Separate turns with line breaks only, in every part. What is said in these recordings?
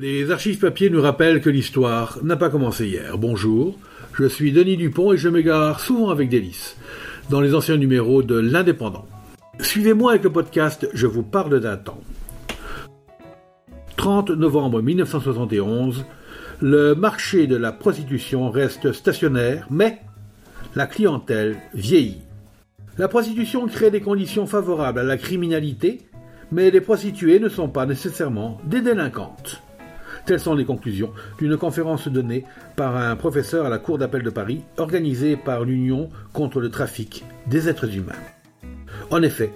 Les archives papier nous rappellent que l'histoire n'a pas commencé hier. Bonjour, je suis Denis Dupont et je m'égare souvent avec délice dans les anciens numéros de l'Indépendant. Suivez-moi avec le podcast Je vous parle d'un temps. 30 novembre 1971, le marché de la prostitution reste stationnaire, mais la clientèle vieillit. La prostitution crée des conditions favorables à la criminalité, mais les prostituées ne sont pas nécessairement des délinquantes. Telles sont les conclusions d'une conférence donnée par un professeur à la Cour d'appel de Paris, organisée par l'Union contre le trafic des êtres humains. En effet,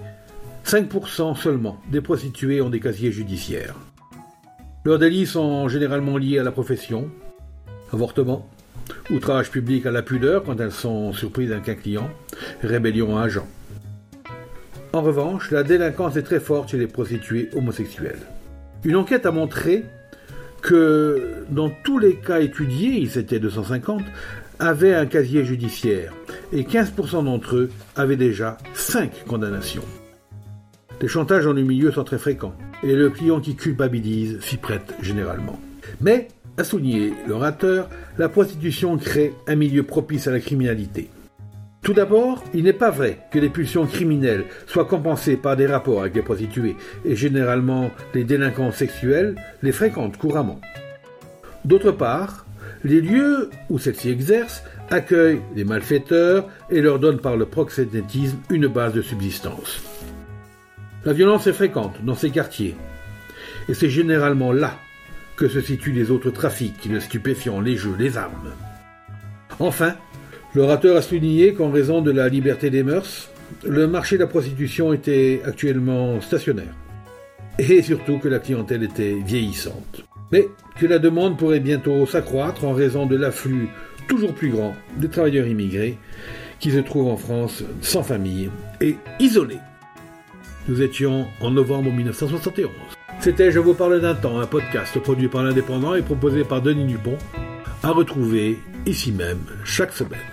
5% seulement des prostituées ont des casiers judiciaires. Leurs délits sont généralement liés à la profession, avortement, outrage public à la pudeur quand elles sont surprises avec un client, rébellion à agent. En revanche, la délinquance est très forte chez les prostituées homosexuelles. Une enquête a montré que dans tous les cas étudiés, c'était 250, avaient un casier judiciaire et 15% d'entre eux avaient déjà 5 condamnations. Les chantages le milieu sont très fréquents et le client qui culpabilise s'y prête généralement. Mais, a souligné l'orateur, la prostitution crée un milieu propice à la criminalité. Tout d'abord, il n'est pas vrai que les pulsions criminelles soient compensées par des rapports avec les prostituées, et généralement les délinquants sexuels les fréquentent couramment. D'autre part, les lieux où celles-ci exercent accueillent les malfaiteurs et leur donnent par le proxénétisme une base de subsistance. La violence est fréquente dans ces quartiers, et c'est généralement là que se situent les autres trafics, les stupéfiants, les jeux, les armes. Enfin, L'orateur a souligné qu'en raison de la liberté des mœurs, le marché de la prostitution était actuellement stationnaire. Et surtout que la clientèle était vieillissante. Mais que la demande pourrait bientôt s'accroître en raison de l'afflux toujours plus grand des travailleurs immigrés qui se trouvent en France sans famille et isolés. Nous étions en novembre 1971. C'était Je vous parle d'un temps, un podcast produit par l'Indépendant et proposé par Denis Dupont, à retrouver ici même chaque semaine.